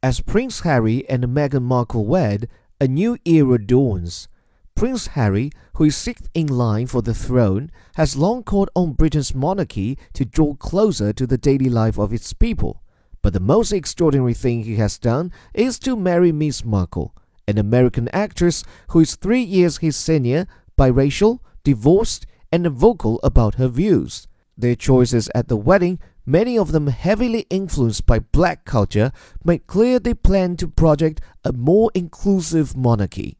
As Prince Harry and Meghan Markle wed, a new era dawns. Prince Harry, who is sixth in line for the throne, has long called on Britain's monarchy to draw closer to the daily life of its people. But the most extraordinary thing he has done is to marry Miss Markle, an American actress who is three years his senior, biracial, divorced, and vocal about her views. Their choices at the wedding, many of them heavily influenced by black culture, made clear they plan to project a more inclusive monarchy.